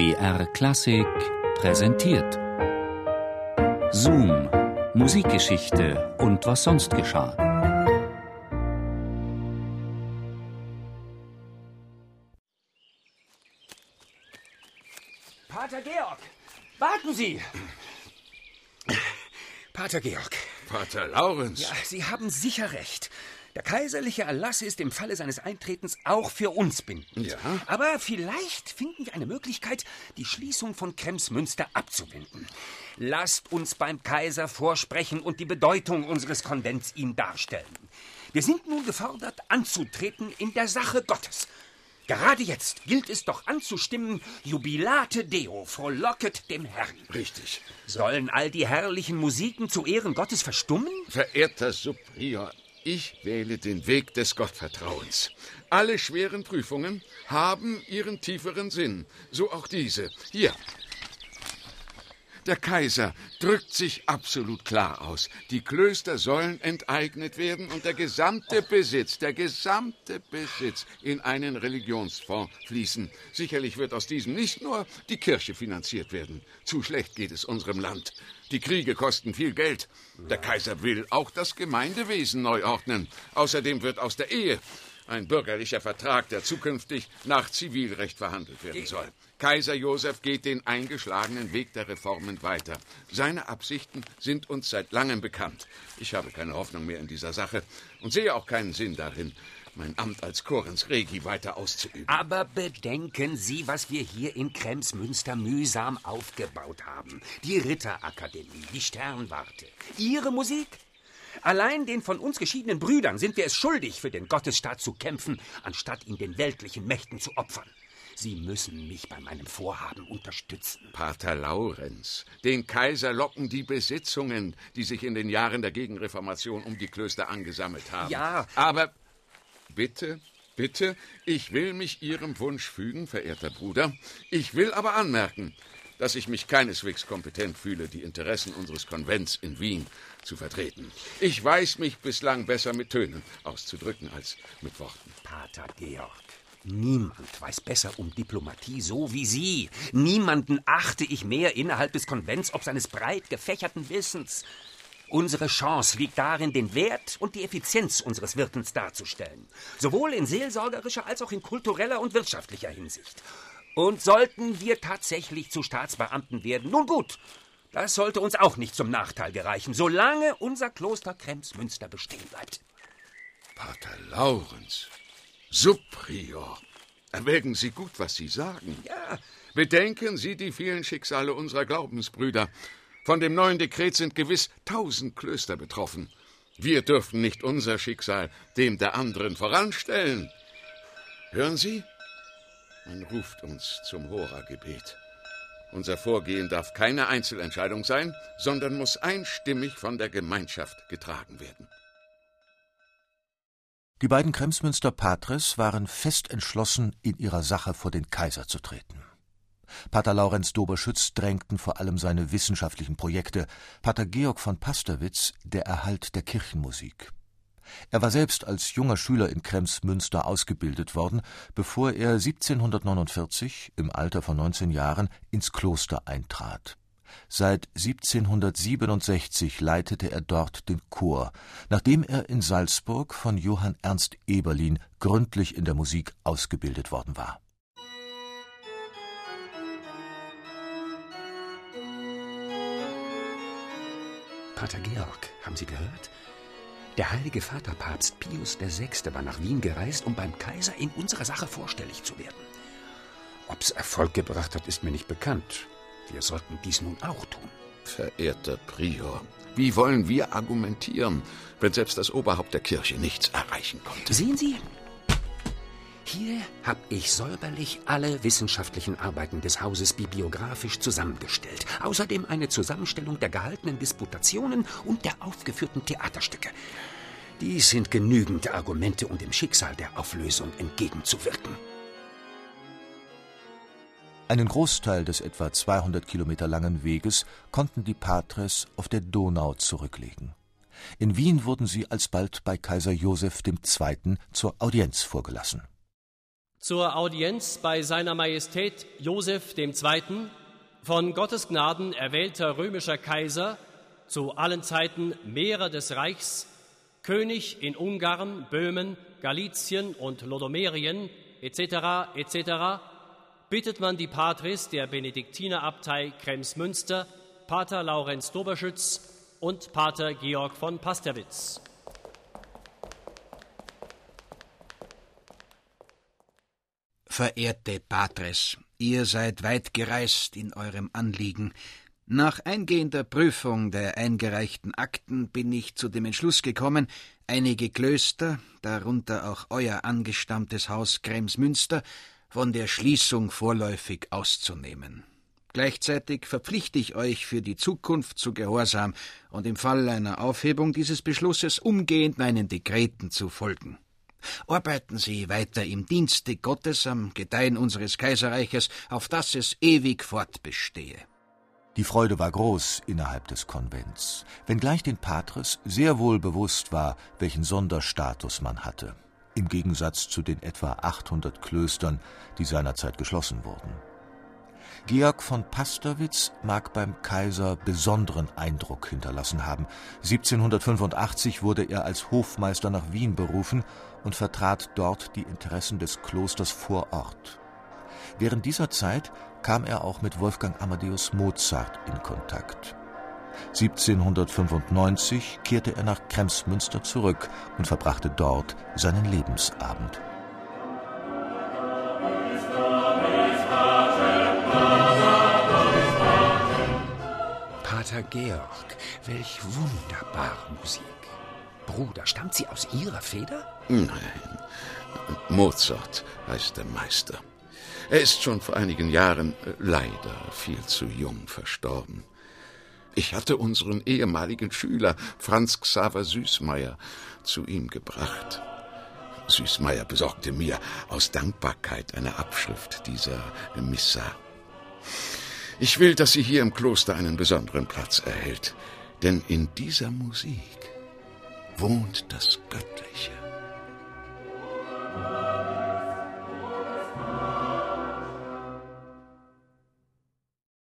BR Klassik präsentiert. Zoom, Musikgeschichte und was sonst geschah. Pater Georg, warten Sie! Pater Georg. Pater Laurenz. Ja, Sie haben sicher recht. Der kaiserliche Erlass ist im Falle seines Eintretens auch für uns bindend. Ja. Aber vielleicht finden wir eine Möglichkeit, die Schließung von Kremsmünster abzuwenden. Lasst uns beim Kaiser vorsprechen und die Bedeutung unseres Konvents ihm darstellen. Wir sind nun gefordert, anzutreten in der Sache Gottes. Gerade jetzt gilt es doch anzustimmen, Jubilate Deo, frohlocket dem Herrn. Richtig. Sollen all die herrlichen Musiken zu Ehren Gottes verstummen? Verehrter Superior, ich wähle den Weg des Gottvertrauens. Alle schweren Prüfungen haben ihren tieferen Sinn, so auch diese. Hier. Der Kaiser drückt sich absolut klar aus. Die Klöster sollen enteignet werden und der gesamte Besitz, der gesamte Besitz in einen Religionsfonds fließen. Sicherlich wird aus diesem nicht nur die Kirche finanziert werden. Zu schlecht geht es unserem Land. Die Kriege kosten viel Geld. Der Kaiser will auch das Gemeindewesen neu ordnen. Außerdem wird aus der Ehe ein bürgerlicher Vertrag, der zukünftig nach Zivilrecht verhandelt werden soll. Kaiser Josef geht den eingeschlagenen Weg der Reformen weiter. Seine Absichten sind uns seit langem bekannt. Ich habe keine Hoffnung mehr in dieser Sache und sehe auch keinen Sinn darin, mein Amt als Korens Regi weiter auszuüben. Aber bedenken Sie, was wir hier in Kremsmünster mühsam aufgebaut haben. Die Ritterakademie, die Sternwarte, Ihre Musik. Allein den von uns geschiedenen Brüdern sind wir es schuldig, für den Gottesstaat zu kämpfen, anstatt ihn den weltlichen Mächten zu opfern. Sie müssen mich bei meinem Vorhaben unterstützen. Pater Laurenz, den Kaiser locken die Besitzungen, die sich in den Jahren der Gegenreformation um die Klöster angesammelt haben. Ja. Aber bitte, bitte, ich will mich Ihrem Wunsch fügen, verehrter Bruder. Ich will aber anmerken, dass ich mich keineswegs kompetent fühle, die Interessen unseres Konvents in Wien zu vertreten. Ich weiß mich bislang besser mit Tönen auszudrücken als mit Worten. Pater Georg, niemand weiß besser um Diplomatie so wie Sie. Niemanden achte ich mehr innerhalb des Konvents ob seines breit gefächerten Wissens. Unsere Chance liegt darin, den Wert und die Effizienz unseres Wirkens darzustellen. Sowohl in seelsorgerischer als auch in kultureller und wirtschaftlicher Hinsicht. Und sollten wir tatsächlich zu Staatsbeamten werden, nun gut, das sollte uns auch nicht zum Nachteil gereichen, solange unser Kloster Kremsmünster bestehen bleibt. Pater Laurenz, Supprior, erwägen Sie gut, was Sie sagen. Ja, Bedenken Sie die vielen Schicksale unserer Glaubensbrüder. Von dem neuen Dekret sind gewiss tausend Klöster betroffen. Wir dürfen nicht unser Schicksal dem der anderen voranstellen. Hören Sie? Man ruft uns zum Hora-Gebet. Unser Vorgehen darf keine Einzelentscheidung sein, sondern muss einstimmig von der Gemeinschaft getragen werden. Die beiden Kremsmünster Patres waren fest entschlossen, in ihrer Sache vor den Kaiser zu treten. Pater Laurenz Doberschütz drängten vor allem seine wissenschaftlichen Projekte, Pater Georg von Pasterwitz der Erhalt der Kirchenmusik. Er war selbst als junger Schüler in Kremsmünster ausgebildet worden, bevor er 1749 im Alter von 19 Jahren ins Kloster eintrat. Seit 1767 leitete er dort den Chor, nachdem er in Salzburg von Johann Ernst Eberlin gründlich in der Musik ausgebildet worden war. Pater Georg, haben Sie gehört? Der heilige Vater Papst Pius VI. war nach Wien gereist, um beim Kaiser in unserer Sache vorstellig zu werden. Ob's Erfolg gebracht hat, ist mir nicht bekannt. Wir sollten dies nun auch tun. Verehrter Prior, wie wollen wir argumentieren, wenn selbst das Oberhaupt der Kirche nichts erreichen konnte? Sehen Sie, hier habe ich säuberlich alle wissenschaftlichen Arbeiten des Hauses bibliografisch zusammengestellt. Außerdem eine Zusammenstellung der gehaltenen Disputationen und der aufgeführten Theaterstücke. Dies sind genügend Argumente, um dem Schicksal der Auflösung entgegenzuwirken. Einen Großteil des etwa 200 Kilometer langen Weges konnten die Patres auf der Donau zurücklegen. In Wien wurden sie alsbald bei Kaiser Joseph II. zur Audienz vorgelassen. Zur Audienz bei seiner Majestät Joseph II., von Gottes Gnaden erwählter römischer Kaiser, zu allen Zeiten Mehrer des Reichs, König in Ungarn, Böhmen, Galizien und Lodomerien etc. etc. bittet man die Patris der Benediktinerabtei Kremsmünster, Pater Laurenz Doberschütz und Pater Georg von Pasterwitz. Verehrte Patres, ihr seid weit gereist in eurem Anliegen. Nach eingehender Prüfung der eingereichten Akten bin ich zu dem Entschluss gekommen, einige Klöster, darunter auch euer angestammtes Haus Kremsmünster, von der Schließung vorläufig auszunehmen. Gleichzeitig verpflichte ich euch für die Zukunft zu Gehorsam und im Fall einer Aufhebung dieses Beschlusses umgehend meinen Dekreten zu folgen. Arbeiten Sie weiter im Dienste Gottes am Gedeihen unseres Kaiserreiches, auf dass es ewig fortbestehe. Die Freude war groß innerhalb des Konvents, wenngleich den Patres sehr wohl bewusst war, welchen Sonderstatus man hatte, im Gegensatz zu den etwa 800 Klöstern, die seinerzeit geschlossen wurden. Georg von Pasterwitz mag beim Kaiser besonderen Eindruck hinterlassen haben. 1785 wurde er als Hofmeister nach Wien berufen und vertrat dort die Interessen des Klosters vor Ort. Während dieser Zeit kam er auch mit Wolfgang Amadeus Mozart in Kontakt. 1795 kehrte er nach Kremsmünster zurück und verbrachte dort seinen Lebensabend. Pater Georg, welch wunderbare Musik. Bruder, stammt sie aus Ihrer Feder? Nein, Mozart heißt der Meister. Er ist schon vor einigen Jahren äh, leider viel zu jung verstorben. Ich hatte unseren ehemaligen Schüler Franz Xaver Süßmeier zu ihm gebracht. Süßmeier besorgte mir aus Dankbarkeit eine Abschrift dieser Missa. Ich will, dass sie hier im Kloster einen besonderen Platz erhält. Denn in dieser Musik wohnt das Göttliche.